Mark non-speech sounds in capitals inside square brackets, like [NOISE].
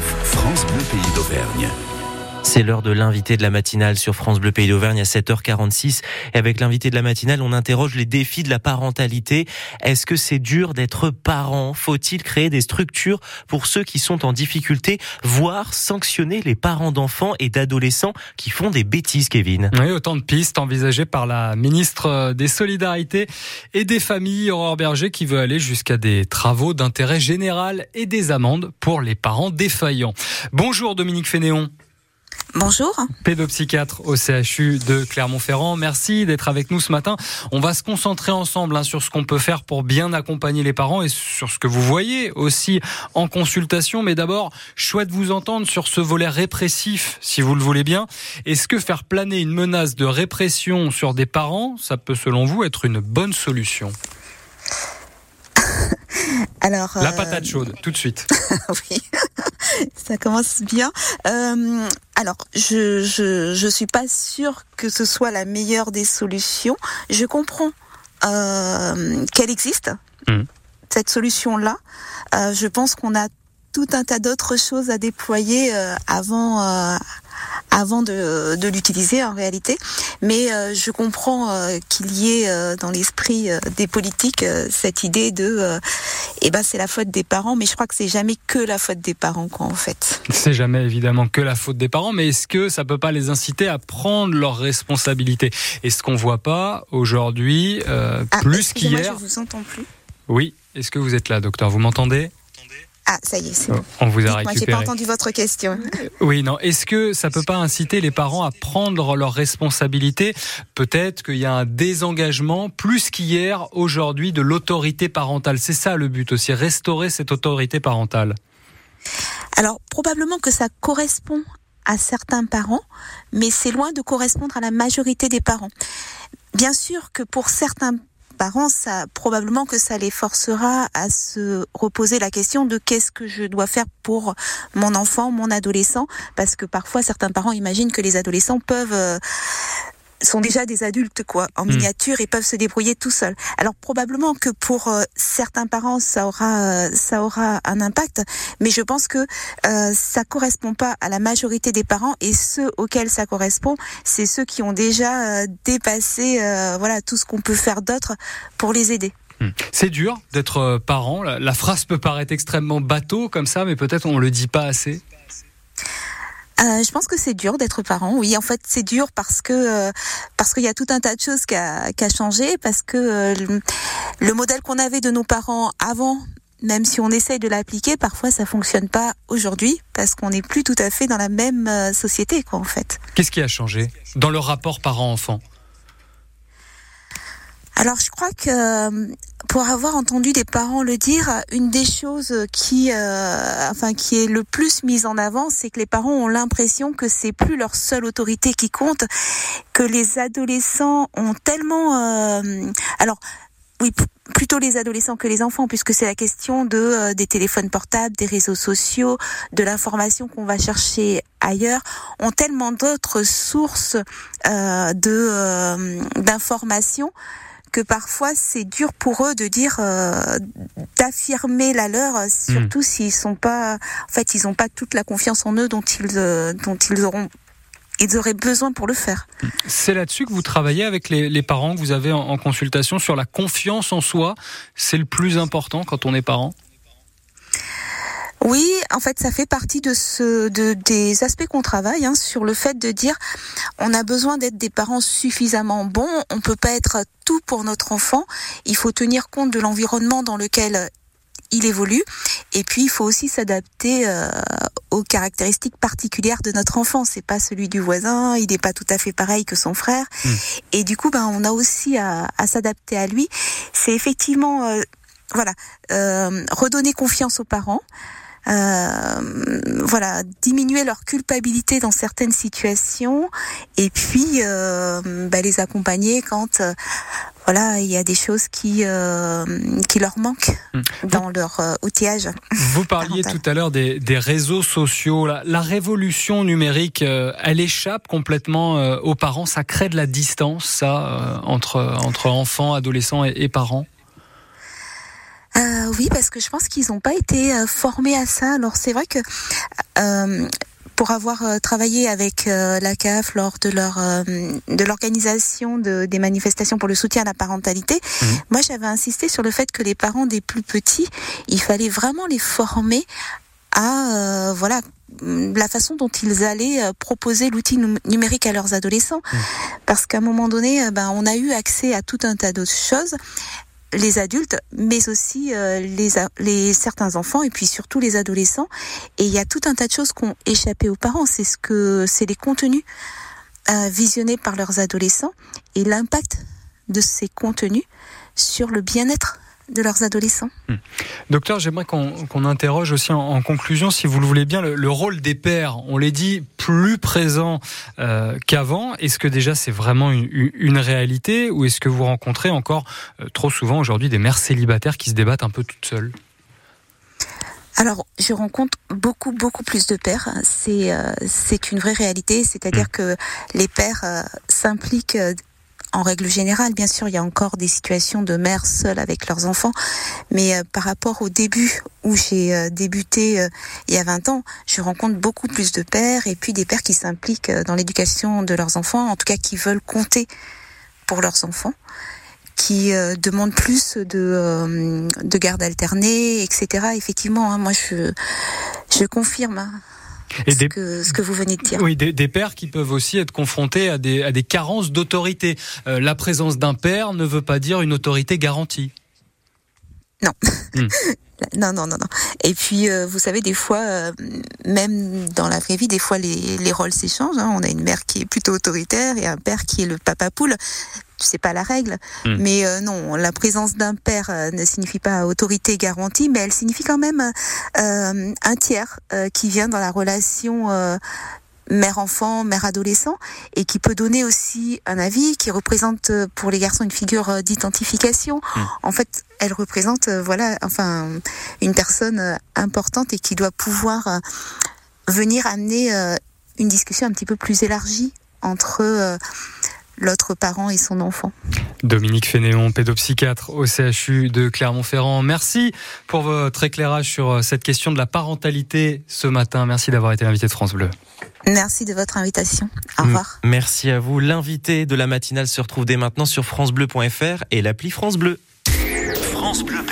France Bleu Pays d'Auvergne. C'est l'heure de l'invité de la matinale sur France Bleu Pays d'Auvergne à 7h46. Et avec l'invité de la matinale, on interroge les défis de la parentalité. Est-ce que c'est dur d'être parent? Faut-il créer des structures pour ceux qui sont en difficulté, voire sanctionner les parents d'enfants et d'adolescents qui font des bêtises, Kevin? Oui, autant de pistes envisagées par la ministre des Solidarités et des Familles, Aurore Berger, qui veut aller jusqu'à des travaux d'intérêt général et des amendes pour les parents défaillants. Bonjour Dominique Fénéon. Bonjour. Pédopsychiatre au CHU de Clermont-Ferrand. Merci d'être avec nous ce matin. On va se concentrer ensemble hein, sur ce qu'on peut faire pour bien accompagner les parents et sur ce que vous voyez aussi en consultation. Mais d'abord, je souhaite vous entendre sur ce volet répressif, si vous le voulez bien. Est-ce que faire planer une menace de répression sur des parents, ça peut selon vous être une bonne solution? [LAUGHS] Alors, La patate chaude, tout de suite. [LAUGHS] oui, [LAUGHS] ça commence bien. Euh, alors, je, je je suis pas sûre que ce soit la meilleure des solutions. Je comprends euh, qu'elle existe, Mhm. cette solution-là. Euh, je pense qu'on a tout un tas d'autres choses à déployer euh, avant euh, avant de, de l'utiliser en réalité. Mais euh, je comprends euh, qu'il y ait euh, dans l'esprit des politiques cette idée de euh, eh ben c'est la faute des parents, mais je crois que c'est jamais que la faute des parents quoi en fait. C'est jamais évidemment que la faute des parents, mais est-ce que ça peut pas les inciter à prendre leurs responsabilités? Est-ce qu'on voit pas aujourd'hui euh, Ah, plus qu'hier Je vous entends plus. Oui. Est-ce que vous êtes là, docteur? Vous m'entendez? Ah, ça y est, c'est bon. On vous a Dites-moi, j'ai pas récupéré. entendu votre question. Oui, non. Est-ce que ça peut pas inciter les parents à prendre leurs responsabilités? Peut-être qu'il y a un désengagement plus qu'hier, aujourd'hui, de l'autorité parentale. C'est ça le but aussi, restaurer cette autorité parentale. Alors, probablement que ça correspond à certains parents, mais c'est loin de correspondre à la majorité des parents. Bien sûr que pour certains parents, ça, probablement que ça les forcera à se reposer la question de qu'est-ce que je dois faire pour mon enfant, mon adolescent, parce que parfois certains parents imaginent que les adolescents peuvent euh, sont déjà des adultes quoi en miniature et peuvent se débrouiller tout seuls. Alors probablement que pour euh, certains parents ça aura euh, ça aura un impact, mais je pense que euh, ça correspond pas à la majorité des parents et ceux auxquels ça correspond, c'est ceux qui ont déjà euh, dépassé euh, voilà tout ce qu'on peut faire d'autre pour les aider. Hmm. C'est dur d'être parent. La, la phrase peut paraître extrêmement bateau comme ça, mais peut-être on le dit pas assez. Euh, je pense que c'est dur d'être parent. Oui, en fait, c'est dur parce que euh, parce qu'il y a tout un tas de choses qui a, qui a changé, parce que euh, le, le modèle qu'on avait de nos parents avant, même si on essaye de l'appliquer, parfois ça fonctionne pas aujourd'hui parce qu'on n'est plus tout à fait dans la même société, quoi, en fait. Qu'est-ce qui a changé dans le rapport parent-enfant? Alors, je crois que pour avoir entendu des parents le dire, une des choses qui, euh, enfin, qui est le plus mise en avant, c'est que les parents ont l'impression que c'est plus leur seule autorité qui compte, que les adolescents ont tellement, euh, alors. Oui, plutôt les adolescents que les enfants, puisque c'est la question de euh, des téléphones portables, des réseaux sociaux, de l'information qu'on va chercher ailleurs, ont tellement d'autres sources euh, de euh, d'informations que parfois c'est dur pour eux de dire euh, d'affirmer la leur euh, surtout s'ils sont pas en fait ils ont pas toute la confiance en eux dont ils euh, dont ils auront ils auraient besoin pour le faire. C'est là-dessus que vous travaillez avec les, les parents que vous avez en, en consultation sur la confiance en soi. C'est le plus important quand on est parent? Oui, en fait, ça fait partie de ce, de, des aspects qu'on travaille hein, sur le fait de dire on a besoin d'être des parents suffisamment bons. On peut pas être tout pour notre enfant. Il faut tenir compte de l'environnement dans lequel il évolue. Et puis, il faut aussi s'adapter euh, aux caractéristiques particulières de notre enfant. C'est pas celui du voisin. Il n'est pas tout à fait pareil que son frère. Mm. Et du coup, ben, on a aussi à, à s'adapter à lui. C'est effectivement, euh, voilà, euh, redonner confiance aux parents voilà, diminuer leur culpabilité dans certaines situations et puis euh, bah, les accompagner quand euh, voilà il y a des choses qui euh, qui leur manquent Mm. dans leur euh, outillage. Vous [LAUGHS] parliez Parental. tout à l'heure des, des réseaux sociaux. La, la révolution numérique, euh, elle échappe complètement euh, aux parents. Ça crée de la distance, ça, euh, entre, entre enfants, adolescents et, et parents? Euh, Oui, parce que je pense qu'ils n'ont pas été euh, formés à ça. Alors c'est vrai que euh, pour avoir euh, travaillé avec la CAF lors de leur de l'organisation de, des manifestations pour le soutien à la parentalité, mmh. moi j'avais insisté sur le fait que les parents des plus petits, il fallait vraiment les former à voilà la façon dont ils allaient proposer l'outil numérique à leurs adolescents. Mmh. Parce qu'à un moment donné, ben, on a eu accès à tout un tas d'autres choses les adultes, mais aussi euh, les, les certains enfants et puis surtout les adolescents. Et il y a tout un tas de choses qui ont échappé aux parents. C'est ce que c'est les contenus euh, visionnés par leurs adolescents et l'impact de ces contenus sur le bien-être de leurs adolescents. Hmm. Docteur, j'aimerais qu'on interroge aussi en, conclusion, si vous le voulez bien, le, rôle des pères. On l'a dit, plus présent euh, qu'avant. Est-ce que déjà c'est vraiment une, réalité ou est-ce que vous rencontrez encore euh, trop souvent aujourd'hui des mères célibataires qui se débattent un peu toutes seules? Alors, je rencontre beaucoup, beaucoup plus de pères. C'est euh, une vraie réalité, c'est-à-dire hmm. que les pères s'impliquent en règle générale, bien sûr, il y a encore des situations de mères seules avec leurs enfants, mais euh, par rapport au début où j'ai euh, débuté euh, il y a 20 ans, je rencontre beaucoup plus de pères et puis des pères qui s'impliquent dans l'éducation de leurs enfants, en tout cas qui veulent compter pour leurs enfants qui demandent plus de, de garde alternée, etc. Effectivement, hein, moi je, je confirme. Hein et ce, que, ce, que, vous venez de dire. Oui, des, des, pères qui peuvent aussi être confrontés à des, à des carences d'autorité. Euh, la présence d'un père ne veut pas dire une autorité garantie. Non. Hmm. [LAUGHS] Non, non, non, non. Et puis, euh, vous savez, des fois, euh, même dans la vraie vie, des fois, les, les rôles s'échangent. Hein. On a une mère qui est plutôt autoritaire et un père qui est le papa poule c'est pas la règle. Hmm. Mais euh, non, la présence d'un père euh, ne signifie pas autorité garantie, mais elle signifie quand même euh, un tiers qui vient dans la relation mère-enfant, mère-adolescent, et qui peut donner aussi un avis, qui représente pour les garçons une figure d'identification. Hmm. En fait, elle représente, voilà, enfin, une personne importante et qui doit pouvoir venir amener une discussion un petit peu plus élargie entre l'autre parent et son enfant. Dominique Fénéon, pédopsychiatre au CHU de Clermont-Ferrand. Merci pour votre éclairage sur euh, cette question de la parentalité ce matin. Merci d'avoir été l'invité de France Bleu. Merci de votre invitation. Au revoir. Merci à vous. L'invité de la matinale se retrouve dès maintenant sur francebleu.fr et l'appli France Bleu. France Bleu